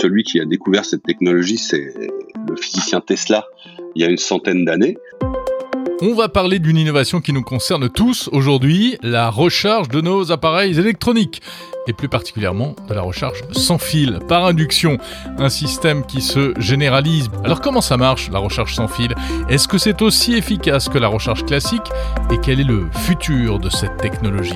celui qui a découvert cette technologie, c'est le physicien Tesla il y a une centaine d'années. On va parler d'une innovation qui nous concerne tous aujourd'hui, la recharge de nos appareils électroniques et plus particulièrement de la recharge sans fil, par induction, un système qui se généralise. Alors comment ça marche la recharge sans fil? Est-ce que c'est aussi efficace que la recharge classique? Et quel est le futur de cette technologie?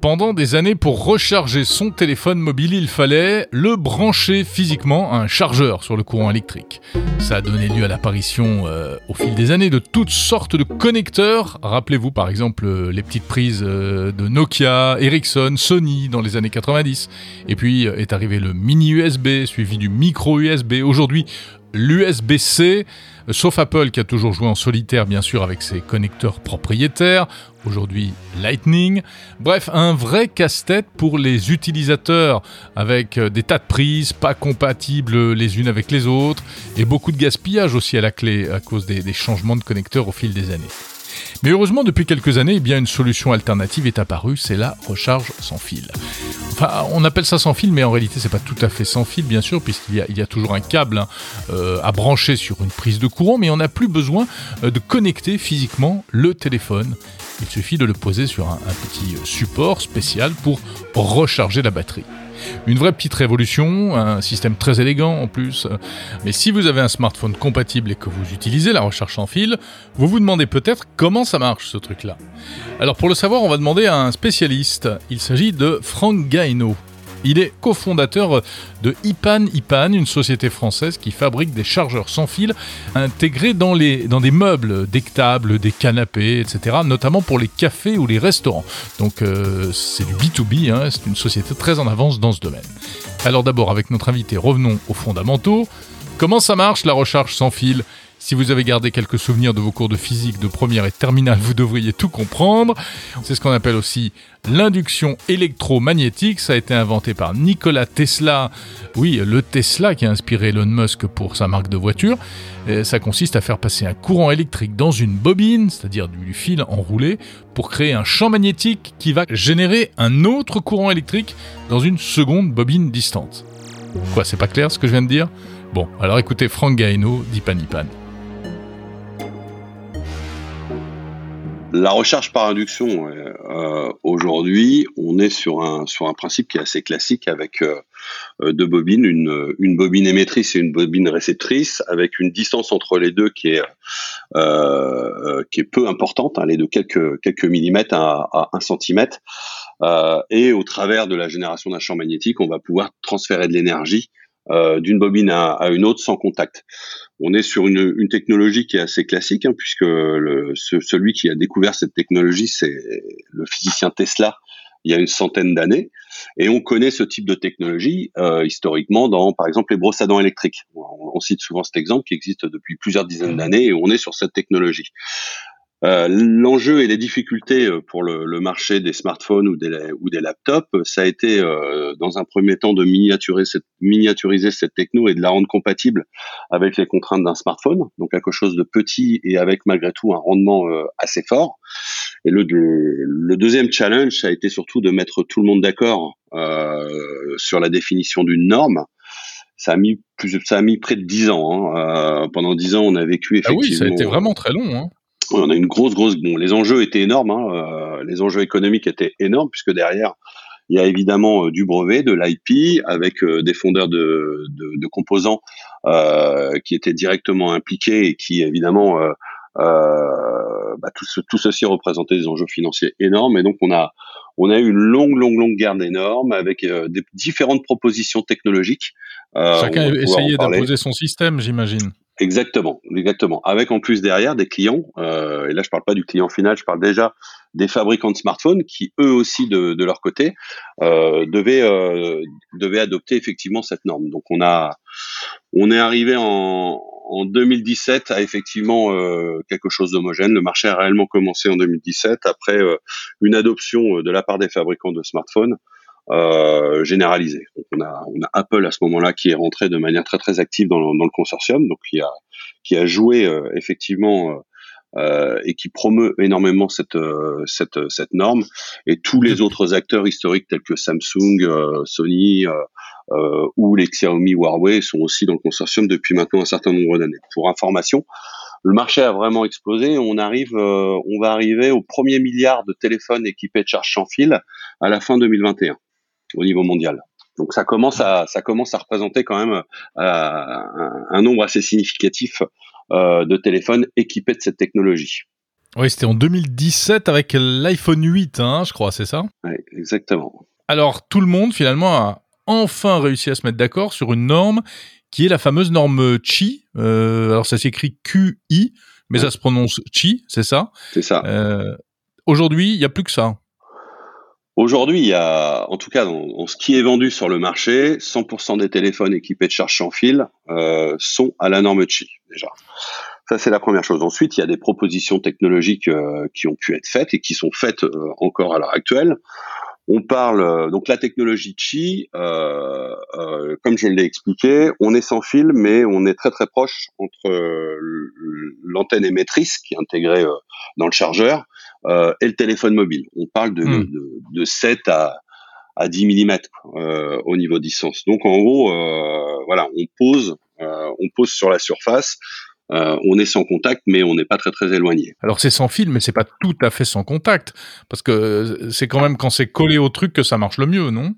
Pendant des années, pour recharger son téléphone mobile, il fallait le brancher physiquement à un chargeur sur le courant électrique. Ça a donné lieu à l'apparition euh, au fil des années de toutes sortes de connecteurs. Rappelez-vous par exemple euh, les petites prises euh, de Nokia, Ericsson, Sony dans les années 90. Et puis est arrivé le mini USB suivi du micro USB. Aujourd'hui, l'USB-C, sauf Apple qui a toujours joué en solitaire bien sûr avec ses connecteurs propriétaires, aujourd'hui Lightning. Bref, un vrai casse-tête pour les utilisateurs avec euh, des tas de prises pas compatibles les unes avec les autres et beaucoup de gaspillage aussi à la clé à cause des, des changements de connecteurs au fil des années. Mais heureusement, depuis quelques années, eh une solution alternative est apparue, c'est la recharge sans fil. Enfin, on appelle ça sans fil, mais en réalité, c'est pas tout à fait sans fil, bien sûr, puisqu'il y, a, toujours un câble hein, euh, à brancher sur une prise de courant, mais on n'a plus besoin euh, de connecter physiquement le téléphone. Il suffit de le poser sur un petit support spécial pour recharger la batterie. Une vraie petite révolution, un système très élégant en plus. Mais si vous avez un smartphone compatible et que vous utilisez la recherche en fil, vous vous demandez peut-être comment ça marche ce truc-là. Alors pour le savoir, on va demander à un spécialiste. Il s'agit de Frank Gaino. Il est cofondateur de Ipan Ipan, une société française qui fabrique des chargeurs sans fil intégrés dans, des meubles, des tables, des canapés, etc., notamment pour les cafés ou les restaurants. Donc euh, c'est du B2B, hein, c'est une société très en avance dans ce domaine. Alors d'abord, avec notre invité, revenons aux fondamentaux. Comment ça marche la recharge sans fil? Si vous avez gardé quelques souvenirs de vos cours de physique de première et terminale, vous devriez tout comprendre. C'est ce qu'on appelle aussi l'induction électromagnétique. Ça a été inventé par Nikola Tesla. Oui, le Tesla qui a inspiré Elon Musk pour sa marque de voiture. ça consiste à faire passer un courant électrique dans une bobine, c'est-à-dire du fil enroulé, pour créer un champ magnétique qui va générer un autre courant électrique dans une seconde bobine distante. Quoi, c'est pas clair ce que je viens de dire? Bon, alors écoutez Frank Gaino d'Ipanipan. La recharge par induction, euh, aujourd'hui, on est sur un, sur un principe qui est assez classique avec euh, deux bobines, une, une, bobine émettrice et une bobine réceptrice, avec une distance entre les deux qui est, euh, qui est peu importante, hein, les de quelques, quelques millimètres à, à un centimètre. Euh, et au travers de la génération d'un champ magnétique, on va pouvoir transférer de l'énergie euh, d'une bobine à, une autre sans contact. On est sur une, une technologie qui est assez classique, hein, puisque le, celui qui a découvert cette technologie, c'est le physicien Tesla il y a une centaine d'années. Et on connaît ce type de technologie euh, historiquement dans, par exemple, les brosses à dents électriques. On, on, cite souvent cet exemple qui existe depuis plusieurs dizaines mmh. d'années et on est sur cette technologie. Euh, l'enjeu et les difficultés euh, pour le, le, marché des smartphones ou des, ou des laptops, ça a été euh, dans un premier temps de miniaturiser cette, miniaturiser cette techno et de la rendre compatible avec les contraintes d'un smartphone, donc quelque chose de petit et avec malgré tout un rendement assez fort. Et le, le, deuxième challenge, ça a été surtout de mettre tout le monde d'accord sur la définition d'une norme ça a mis plus, ça a mis près de dix ans. Hein. pendant dix ans, on a vécu effectivement. Ah oui, ça a été vraiment très long. Hein on a une grosse, grosse. Bon, les enjeux étaient énormes, hein, euh, les enjeux économiques étaient énormes puisque derrière il y a évidemment euh, du brevet, de l'IP, avec euh, des fondeurs de, de, composants qui étaient directement impliqués et qui évidemment bah, tout, tout, ceci représentait des enjeux financiers énormes. Et donc on a on a eu une longue, longue, longue guerre des normes avec des différentes propositions technologiques. Chacun a essayé d'imposer son système, j'imagine. Exactement, exactement. Avec en plus derrière des clients, euh, et là je parle pas du client final, je parle déjà des fabricants de smartphones qui eux aussi de, leur côté euh, devaient euh, devaient adopter effectivement cette norme. Donc on a on est arrivé en, en 2017 à effectivement euh, quelque chose d'homogène. Le marché a réellement commencé en 2017 après euh, une adoption de la part des fabricants de smartphones euh, généralisé. on a, on a Apple à ce moment-là qui est rentré de manière très très active dans, dans le consortium, donc qui a qui a joué euh, effectivement euh, et qui promeut énormément cette, cette, cette norme. Et tous les autres acteurs historiques tels que Samsung, Sony ou les Xiaomi, Huawei sont aussi dans le consortium depuis maintenant un certain nombre d'années. Pour information, le marché a vraiment explosé. On arrive, on va arriver au premier milliard de téléphones équipés de charge sans fil à la fin 2021 au niveau mondial. Donc ça commence à ça commence à représenter quand même euh, un, nombre assez significatif euh, de téléphones équipés de cette technologie. Oui, c'était en 2017 avec l'iPhone 8, hein, je crois, c'est ça? Oui, exactement. Alors tout le monde finalement a enfin réussi à se mettre d'accord sur une norme qui est la fameuse norme Qi. Euh, alors ça s'écrit QI, mais ça se prononce Qi, c'est ça? C'est ça. Aujourd'hui, il n'y a plus que ça. Aujourd'hui, il y a, en tout cas, dans, ce qui est vendu sur le marché, 100% des téléphones équipés de charge sans fil euh, sont à la norme Qi déjà. Ça, c'est la première chose. Ensuite, il y a des propositions technologiques euh, qui ont pu être faites et qui sont faites euh, encore à l'heure actuelle. On parle euh, donc la technologie Qi, comme je l'ai expliqué, on est sans fil, mais on est très très proche entre l'antenne émettrice qui est intégrée dans le chargeur euh, et le téléphone mobile. On parle de, hmm. de, de 7 à, à 10 mm euh, au niveau distance. Donc en gros, euh, voilà, on pose, euh, on pose sur la surface. Euh, on est sans contact, mais on n'est pas très très éloigné. Alors c'est sans fil, mais c'est pas tout à fait sans contact, parce que c'est quand même quand c'est collé au truc que ça marche le mieux, non?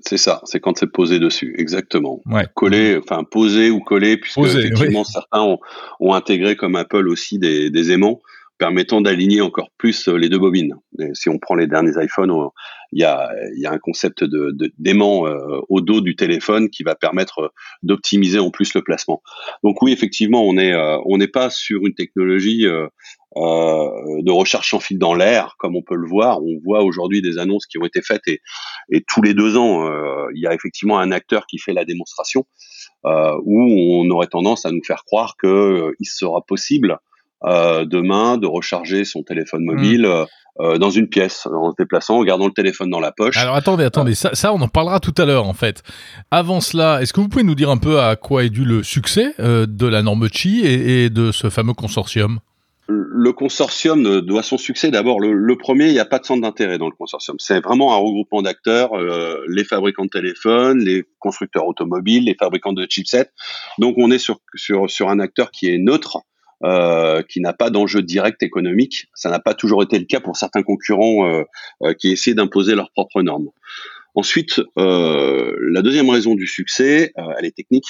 C'est ça, c'est quand c'est posé dessus, exactement. Ouais. Collé, enfin posé ou collé, puisque effectivement certains ont, ont, intégré comme Apple aussi des, des aimants permettant d'aligner encore plus euh, les deux bobines. si on prend les derniers iPhones, il y a, un concept de, d'aimant euh, au dos du téléphone qui va permettre euh, d'optimiser en plus le placement. Donc oui, effectivement, on est on n'est pas sur une technologie de recharge sans fil dans l'air comme on peut le voir. On voit aujourd'hui des annonces qui ont été faites et, et tous les deux ans, il y a effectivement un acteur qui fait la démonstration où on aurait tendance à nous faire croire que il sera possible euh, demain de recharger son téléphone mobile. Hmm. Euh, dans une pièce, en se déplaçant, en gardant le téléphone dans la poche. Alors attendez, attendez, ça, ça on en parlera tout à l'heure en fait. Avant cela, est-ce que vous pouvez nous dire un peu à quoi est dû le succès euh, de la norme Chi et, de ce fameux consortium? Le consortium doit son succès d'abord. Le, premier, il n'y a pas de centre d'intérêt dans le consortium. C'est vraiment un regroupement d'acteurs, les fabricants de téléphones, les constructeurs automobiles, les fabricants de chipsets. Donc on est sur, sur, sur un acteur qui est neutre, euh, qui n'a pas d'enjeu direct économique. Ça n'a pas toujours été le cas pour certains concurrents euh, euh, qui essaient d'imposer leurs propres normes. Ensuite, la deuxième raison du succès, elle est technique,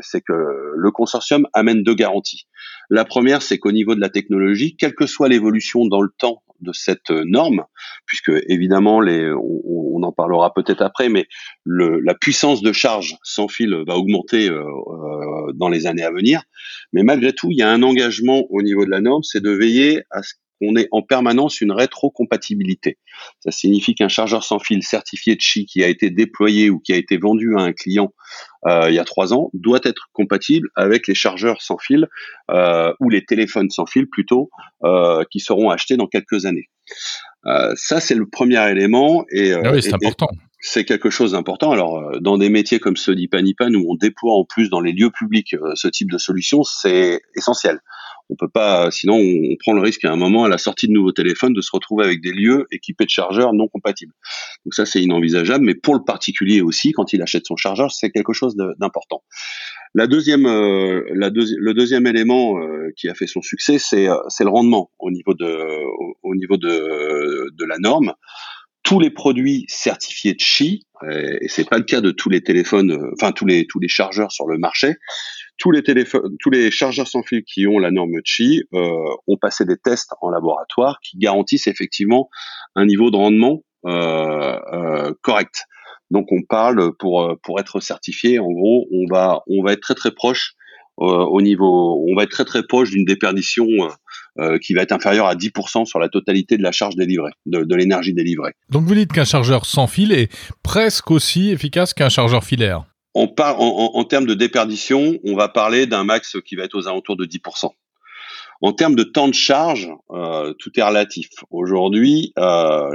c'est que le consortium amène deux garanties. La première, c'est qu'au niveau de la technologie, quelle que soit l'évolution dans le temps de cette norme, puisque évidemment, les, on, en parlera peut-être après, mais la puissance de charge sans fil va augmenter euh, euh, dans les années à venir. Mais malgré tout, il y a un engagement au niveau de la norme, c'est de veiller à ce qu'on ait en permanence une rétrocompatibilité. Ça signifie qu'un chargeur sans fil certifié de Qi qui a été déployé ou qui a été vendu à un client euh, il y a trois ans doit être compatible avec les chargeurs sans fil euh, ou les téléphones sans fil plutôt euh, qui seront achetés dans quelques années. Ça c'est le premier élément et, ah oui, c'est important. C'est quelque chose d'important. Alors, dans des métiers comme ceux d'Ipanipan, où on déploie en plus dans les lieux publics ce type de solution, c'est essentiel. On peut pas, sinon on, prend le risque à un moment à la sortie de nouveaux téléphones de se retrouver avec des lieux équipés de chargeurs non compatibles. Donc ça c'est inenvisageable, mais pour le particulier aussi, quand il achète son chargeur, c'est quelque chose d'important. La deuxième, euh, le deuxième élément euh, qui a fait son succès, c'est euh, le rendement au niveau de, la norme tous les produits certifiés de Qi, et c'est pas le cas de tous les téléphones, enfin tous les chargeurs sur le marché, tous les chargeurs sans fil qui ont la norme Qi euh, ont passé des tests en laboratoire qui garantissent effectivement un niveau de rendement euh, euh, correct. Donc on parle pour pour être certifié, en gros, on va on va être très très proche au niveau, on va être très très proche d'une déperdition qui va être inférieure à 10% sur la totalité de la charge délivrée, de l'énergie délivrée. Donc vous dites qu'un chargeur sans fil est presque aussi efficace qu'un chargeur filaire en, termes de déperdition, on va parler d'un max qui va être aux alentours de 10%. En termes de temps de charge, euh, tout est relatif. Aujourd'hui, euh,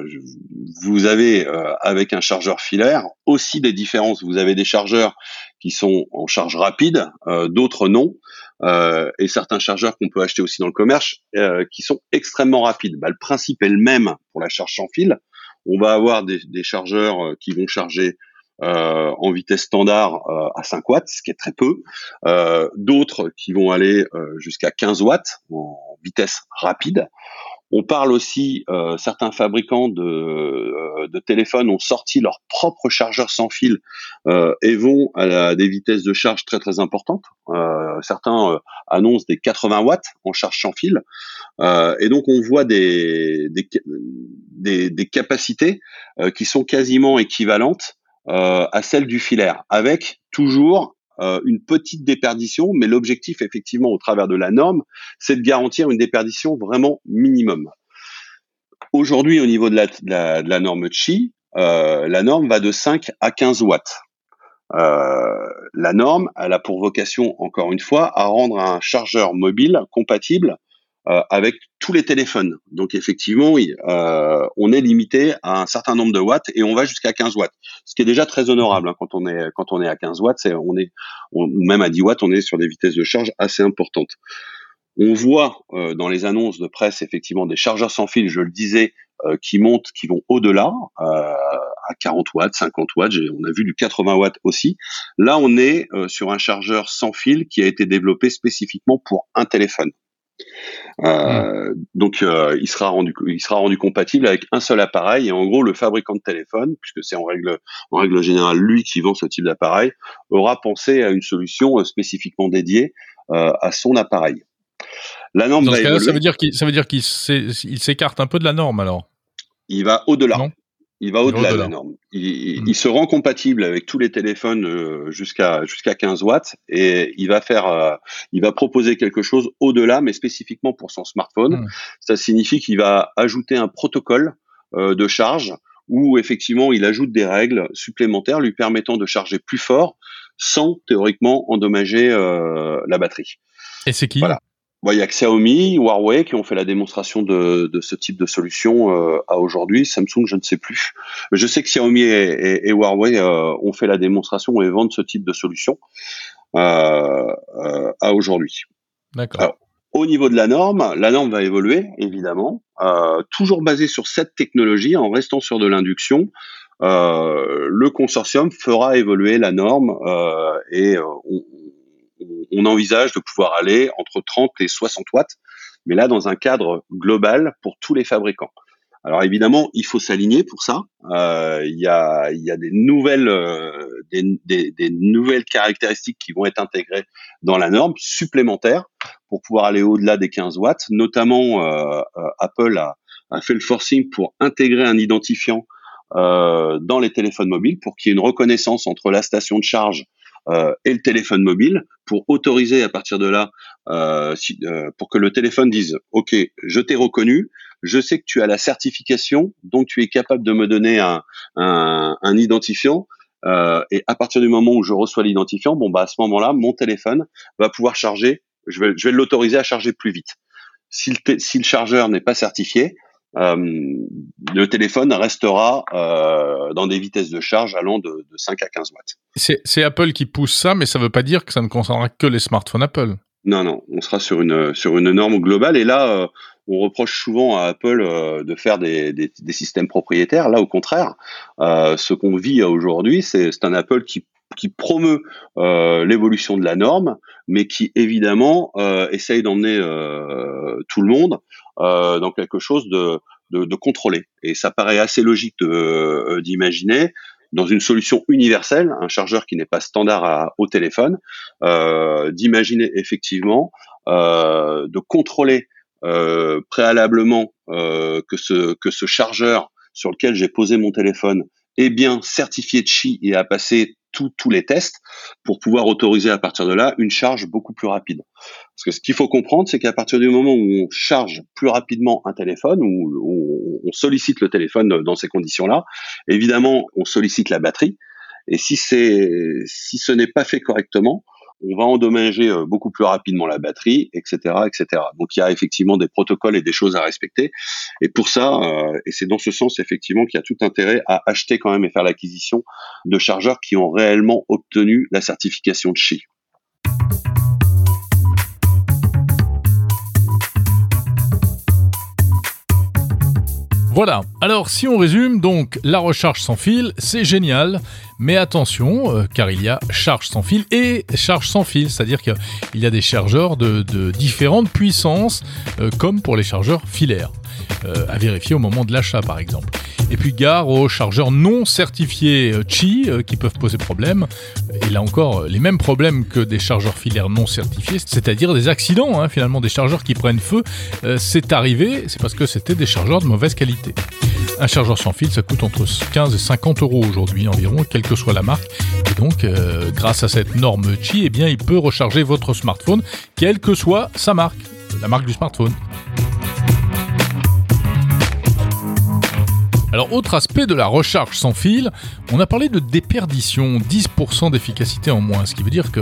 vous avez euh, avec un chargeur filaire aussi des différences. Vous avez des chargeurs qui sont en charge rapide, d'autres non, et certains chargeurs qu'on peut acheter aussi dans le commerce qui sont extrêmement rapides. Bah, le principe est le même pour la charge sans fil. On va avoir des chargeurs qui vont charger euh, en vitesse standard euh, à 5 watts, ce qui est très peu. Euh, d'autres qui vont aller jusqu'à 15 watts en vitesse rapide. On parle aussi, euh, certains fabricants de, téléphones ont sorti leur propre chargeur sans fil euh, et vont à, des vitesses de charge très très importantes. Euh, certains annoncent des 80 watts en charge sans fil. et donc on voit des, des, des, capacités qui sont quasiment équivalentes euh, à celle du filaire, avec toujours euh, une petite déperdition, mais l'objectif effectivement au travers de la norme, c'est de garantir une déperdition vraiment minimum. Aujourd'hui, au niveau de la, norme Qi, euh, la norme va de 5 à 15 watts. Euh, la norme, elle a pour vocation, encore une fois, à rendre un chargeur mobile compatible euh, avec tous les téléphones. Donc effectivement, euh, on est limité à un certain nombre de watts et on va jusqu'à 15 watts, ce qui est déjà très honorable hein, quand on est quand on est à 15 watts, c'est on est ou même à 10 watts, on est sur des vitesses de charge assez importantes. On voit euh, dans les annonces de presse effectivement des chargeurs sans fil, je le disais, euh, qui montent, qui vont au-delà, euh, à 40 watts, 50 watts. On a vu du 80 watts aussi. Là, on est sur un chargeur sans fil qui a été développé spécifiquement pour un téléphone. Euh, donc euh, il sera rendu il sera rendu compatible avec un seul appareil et en gros le fabricant de téléphone puisque c'est en règle en règle générale lui qui vend ce type d'appareil aura pensé à une solution euh, spécifiquement dédiée à son appareil. La norme ça veut dire qu'il ça veut dire qu'il s'écarte un peu de la norme alors? Il va au-delà. Il va au-delà de la norme. Il, il, se rend compatible avec tous les téléphones euh, jusqu'à jusqu'à 15 watts et il va faire, euh, il va proposer quelque chose au-delà, mais spécifiquement pour son smartphone. Hmm. Ça signifie qu'il va ajouter un protocole euh, de charge où effectivement il ajoute des règles supplémentaires lui permettant de charger plus fort sans théoriquement endommager la batterie. Et c'est qui? Voilà il y a Xiaomi, Huawei qui ont fait la démonstration de, ce type de solution euh, à aujourd'hui. Samsung, je ne sais plus. Je sais que Xiaomi et, Huawei euh, ont fait la démonstration et vendent ce type de solution euh, à aujourd'hui. D'accord. Au niveau de la norme, la norme va évoluer, évidemment, toujours basée sur cette technologie, en restant sur de l'induction. le consortium fera évoluer la norme et on, on envisage de pouvoir aller entre 30 et 60 watts, mais là dans un cadre global pour tous les fabricants. Alors évidemment, il faut s'aligner pour ça. Euh, il y, a, des nouvelles, euh, des, nouvelles caractéristiques qui vont être intégrées dans la norme supplémentaires pour pouvoir aller au-delà des 15 watts. Notamment, euh, Apple a, fait le forcing pour intégrer un identifiant dans les téléphones mobiles pour qu'il y ait une reconnaissance entre la station de charge et le téléphone mobile pour autoriser à partir de là, euh, euh, pour que le téléphone dise, OK, je t'ai reconnu, je sais que tu as la certification, donc tu es capable de me donner un, un, un identifiant. Euh, et à partir du moment où je reçois l'identifiant, bon bah à ce moment-là, mon téléphone va pouvoir charger. Je vais, je vais l'autoriser à charger plus vite. Si le, si le chargeur n'est pas certifié, euh, le téléphone restera euh, dans des vitesses de charge allant de, de 5 à 15 watts. C'est Apple qui pousse ça, mais ça ne veut pas dire que ça ne concernera que les smartphones Apple. Non, non, on sera sur une, sur une norme globale. Et là, euh, on reproche souvent à Apple de faire des, des, des, systèmes propriétaires. Là, au contraire, ce qu'on vit aujourd'hui, c'est un Apple qui qui promeut euh, l'évolution de la norme, mais qui évidemment euh, essaye d'emmener euh, tout le monde euh, dans quelque chose de, de, de, contrôlé. Et ça paraît assez logique euh, d'imaginer dans une solution universelle, un chargeur qui n'est pas standard à, au téléphone, euh, d'imaginer effectivement de contrôler préalablement que ce que ce chargeur sur lequel j'ai posé mon téléphone est bien certifié de Qi et a passé tous les tests pour pouvoir autoriser à partir de là une charge beaucoup plus rapide. Parce que ce qu'il faut comprendre, c'est qu'à partir du moment où on charge plus rapidement un téléphone, ou on sollicite le téléphone dans ces conditions-là, évidemment, on sollicite la batterie. Et si c'est, si ce n'est pas fait correctement, on va endommager beaucoup plus rapidement la batterie, etc., etc. Donc il y a effectivement des protocoles et des choses à respecter. Et pour ça, et c'est dans ce sens effectivement qu'il y a tout intérêt à acheter quand même et faire l'acquisition de chargeurs qui ont réellement obtenu la certification de Qi. Voilà, alors si on résume, donc la recharge sans fil, c'est génial, mais attention, euh, car il y a charge sans fil et charge sans fil, c'est-à-dire qu'il y a des chargeurs de, différentes puissances, euh, comme pour les chargeurs filaires, euh, à vérifier au moment de l'achat par exemple. Et puis gare aux chargeurs non certifiés euh, Qi euh, qui peuvent poser problème. Et là encore, les mêmes problèmes que des chargeurs filaires non certifiés, c'est-à-dire des accidents, hein, finalement des chargeurs qui prennent feu. C'est arrivé, c'est parce que c'était des chargeurs de mauvaise qualité. Un chargeur sans fil, ça coûte entre 15 et 50 euros aujourd'hui environ, quelle que soit la marque. Et donc, grâce à cette norme Qi, eh bien, il peut recharger votre smartphone, quelle que soit sa marque, la marque du smartphone. Alors, autre aspect de la recharge sans fil, on a parlé de déperdition, 10% d'efficacité en moins, ce qui veut dire que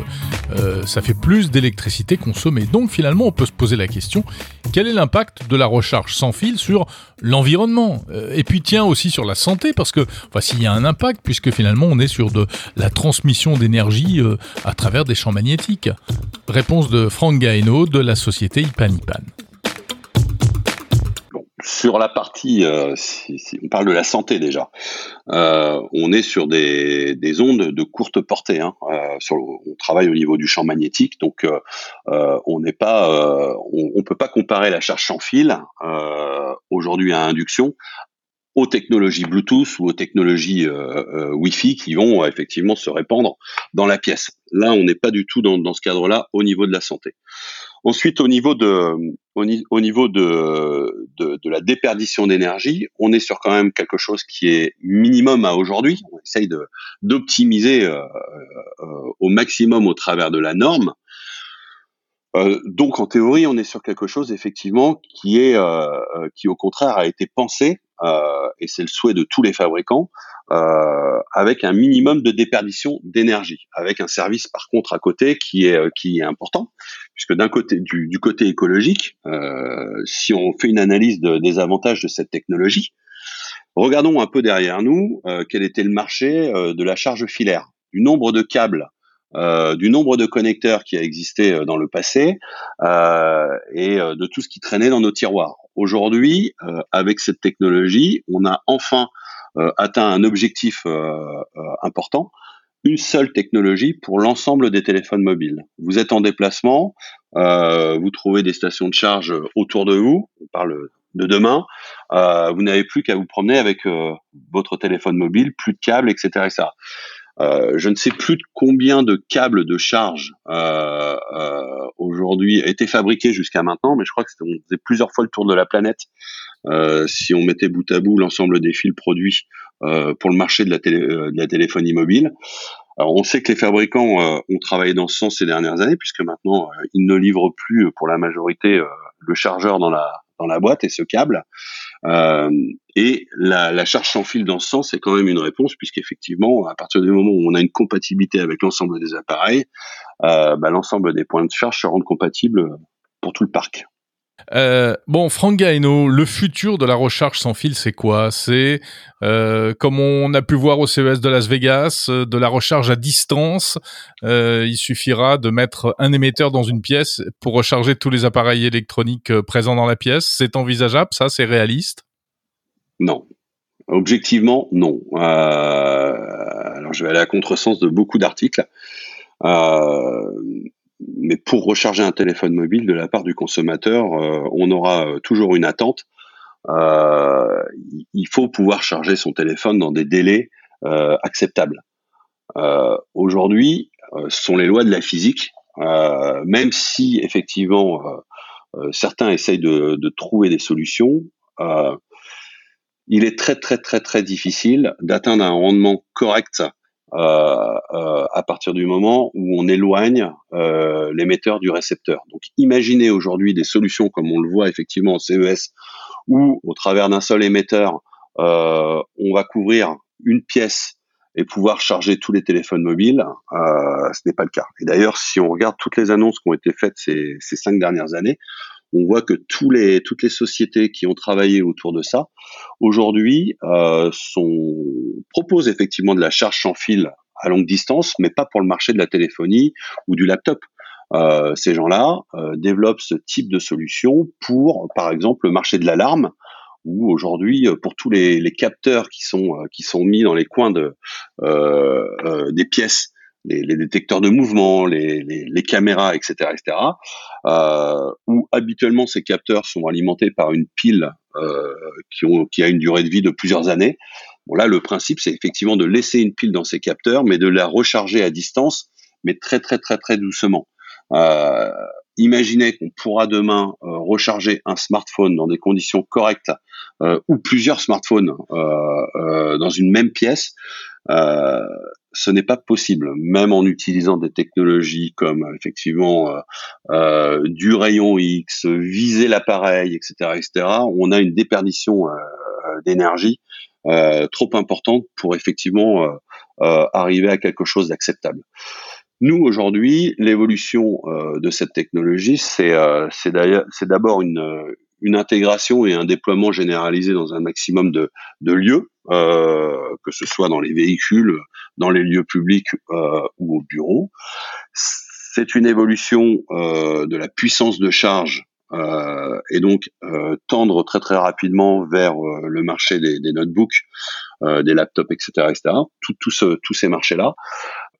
euh, ça fait plus d'électricité consommée. Donc finalement, on peut se poser la question, quel est l'impact de la recharge sans fil sur l'environnement? Euh, Et puis tiens aussi sur la santé, parce que voici, il y a un impact, puisque finalement on est sur de la transmission d'énergie euh, à travers des champs magnétiques. Réponse de Frank Gaeno de la société Ipanipan. Sur la partie, euh, on parle de la santé déjà, euh, on est sur des, ondes de courte portée. Hein, euh, on travaille au niveau du champ magnétique, donc on n'est peut pas comparer la charge sans fil aujourd'hui à induction aux technologies Bluetooth ou aux technologies Wi-Fi qui vont effectivement se répandre dans la pièce. Là, on n'est pas du tout dans, dans ce cadre-là au niveau de la santé. Ensuite, au niveau de, au, niveau de, de, la déperdition d'énergie, on est sur quand même quelque chose qui est minimum à aujourd'hui. On essaye d'optimiser euh, euh, au maximum au travers de la norme. Euh, donc en théorie, on est sur quelque chose effectivement qui est qui au contraire a été pensé et c'est le souhait de tous les fabricants euh, avec un minimum de déperdition d'énergie, avec un service par contre à côté qui est qui est important, puisque d'un côté du, côté écologique, euh, si on fait une analyse de, des avantages de cette technologie, regardons un peu derrière nous euh, quel était le marché euh, de la charge filaire, du nombre de câbles euh, du nombre de connecteurs qui a existé euh, dans le passé euh, et de tout ce qui traînait dans nos tiroirs. Aujourd'hui, avec cette technologie, on a enfin atteint un objectif important, une seule technologie pour l'ensemble des téléphones mobiles. Vous êtes en déplacement, vous trouvez des stations de charge autour de vous, on parle de demain, vous n'avez plus qu'à vous promener avec votre téléphone mobile, plus de câbles, etc. etc. Euh, je ne sais plus combien de câbles de charge euh, euh, aujourd'hui été fabriqués jusqu'à maintenant, mais je crois que on faisait plusieurs fois le tour de la planète euh, si on mettait bout à bout l'ensemble des fils produits euh, pour le marché de la, télé, de la téléphonie mobile. Alors, on sait que les fabricants ont travaillé dans ce sens ces dernières années, puisque maintenant ils ne livrent plus pour la majorité le chargeur dans la dans la boîte et ce câble. Euh, et la, charge sans fil dans ce sens est quand même une réponse, puisqu'effectivement, à partir du moment où on a une compatibilité avec l'ensemble des appareils, euh, bah, l'ensemble des points de charge se rendent compatibles pour tout le parc. Euh, bon, Franck Gaino, le futur de la recharge sans fil, c'est quoi? C'est, euh, comme on a pu voir au CES de Las Vegas, euh, de la recharge à distance. Euh, il suffira de mettre un émetteur dans une pièce pour recharger tous les appareils électroniques euh, présents dans la pièce. C'est envisageable, ça C'est réaliste? Non. Objectivement, non. alors, je vais aller à contresens de beaucoup d'articles. Mais pour recharger un téléphone mobile de la part du consommateur, euh, on aura euh, toujours une attente. Euh, il faut pouvoir charger son téléphone dans des délais acceptables. Aujourd'hui, ce sont les lois de la physique. même si effectivement certains essayent de, trouver des solutions, il est très très très très difficile d'atteindre un rendement correct à partir du moment où on éloigne euh, l'émetteur du récepteur. Donc imaginez aujourd'hui des solutions comme on le voit effectivement au CES, où au travers d'un seul émetteur, on va couvrir une pièce et pouvoir charger tous les téléphones mobiles, euh, ce n'est pas le cas. Et d'ailleurs, si on regarde toutes les annonces qui ont été faites ces cinq dernières années, on voit que tous les, toutes les sociétés qui ont travaillé autour de ça, aujourd'hui, euh, proposent effectivement de la charge sans fil à longue distance, mais pas pour le marché de la téléphonie ou du laptop. Euh, ces gens-là euh, développent ce type de solution pour, par exemple, le marché de l'alarme, où aujourd'hui, pour tous les, capteurs qui sont qui sont mis dans les coins de des pièces, les, détecteurs de mouvement, les, caméras, etc., etc., où habituellement ces capteurs sont alimentés par une pile qui, ont, qui a une durée de vie de plusieurs années. Bon là, le principe, c'est effectivement de laisser une pile dans ces capteurs, mais de la recharger à distance, mais très très très très doucement. Euh, imaginez qu'on pourra demain euh, recharger un smartphone dans des conditions correctes euh, ou plusieurs smartphones dans une même pièce. ce n'est pas possible, même en utilisant des technologies comme effectivement du rayon X, viser l'appareil, etc., etc. On a une déperdition d'énergie trop importante pour effectivement arriver à quelque chose d'acceptable. Nous, aujourd'hui, l'évolution euh, de cette technologie, c'est euh, d'abord une, euh, une intégration et un déploiement généralisé dans un maximum de, de lieux, euh, que ce soit dans les véhicules, dans les lieux publics euh, ou au bureau. C'est une évolution euh, de la puissance de charge et donc tendre très très rapidement vers le marché des, des notebooks, des laptops, etc., etc. Tout, tout tous ces marchés-là,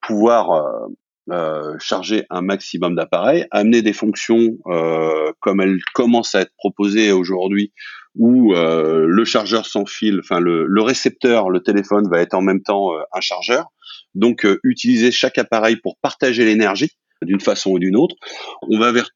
pouvoir euh, charger un maximum d'appareils, amener des fonctions euh, comme elles commencent à être proposées aujourd'hui, où euh, le chargeur sans fil, enfin le, le, récepteur, le téléphone va être en même temps euh, un chargeur. Donc euh, utiliser chaque appareil pour partager l'énergie d'une façon ou d'une autre. On va vers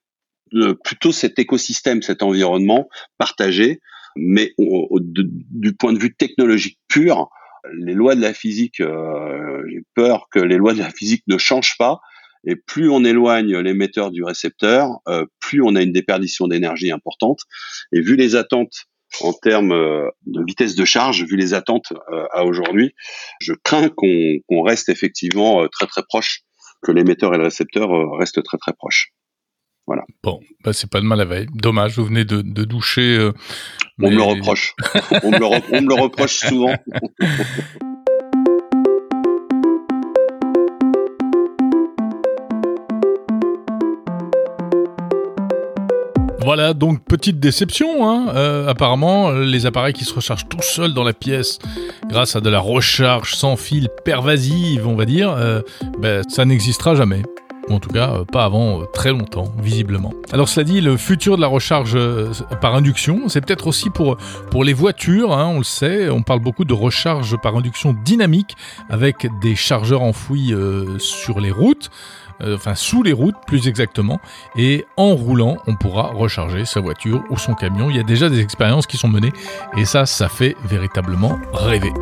plutôt cet écosystème, cet environnement partagé, mais du point de vue technologique pur, les lois de la physique, euh, j'ai peur que les lois de la physique ne changent pas. Et plus on éloigne l'émetteur du récepteur, euh, plus on a une déperdition d'énergie importante. Et vu les attentes en termes euh, de vitesse de charge, vu les attentes à aujourd'hui, je crains qu'on reste effectivement très très proche, que l'émetteur et le récepteur restent très très proches. Voilà. Bon, bah c'est pas de mal à veille. Dommage, vous venez de, doucher. On me le reproche. on, me le on me le reproche souvent. Voilà, donc petite déception. Hein. Euh, apparemment, les appareils qui se rechargent tout seuls dans la pièce grâce à de la recharge sans fil pervasive, on va dire, euh, ben, ça n'existera jamais en tout cas euh, pas avant euh, très longtemps, visiblement. Alors cela dit, le futur de la recharge euh, par induction, c'est peut-être aussi pour, les voitures, hein, on le sait, on parle beaucoup de recharge par induction dynamique avec des chargeurs enfouis sur les routes. enfin sous les routes plus exactement, et en roulant, on pourra recharger sa voiture ou son camion. Il y a déjà des expériences qui sont menées, et ça, ça fait véritablement rêver.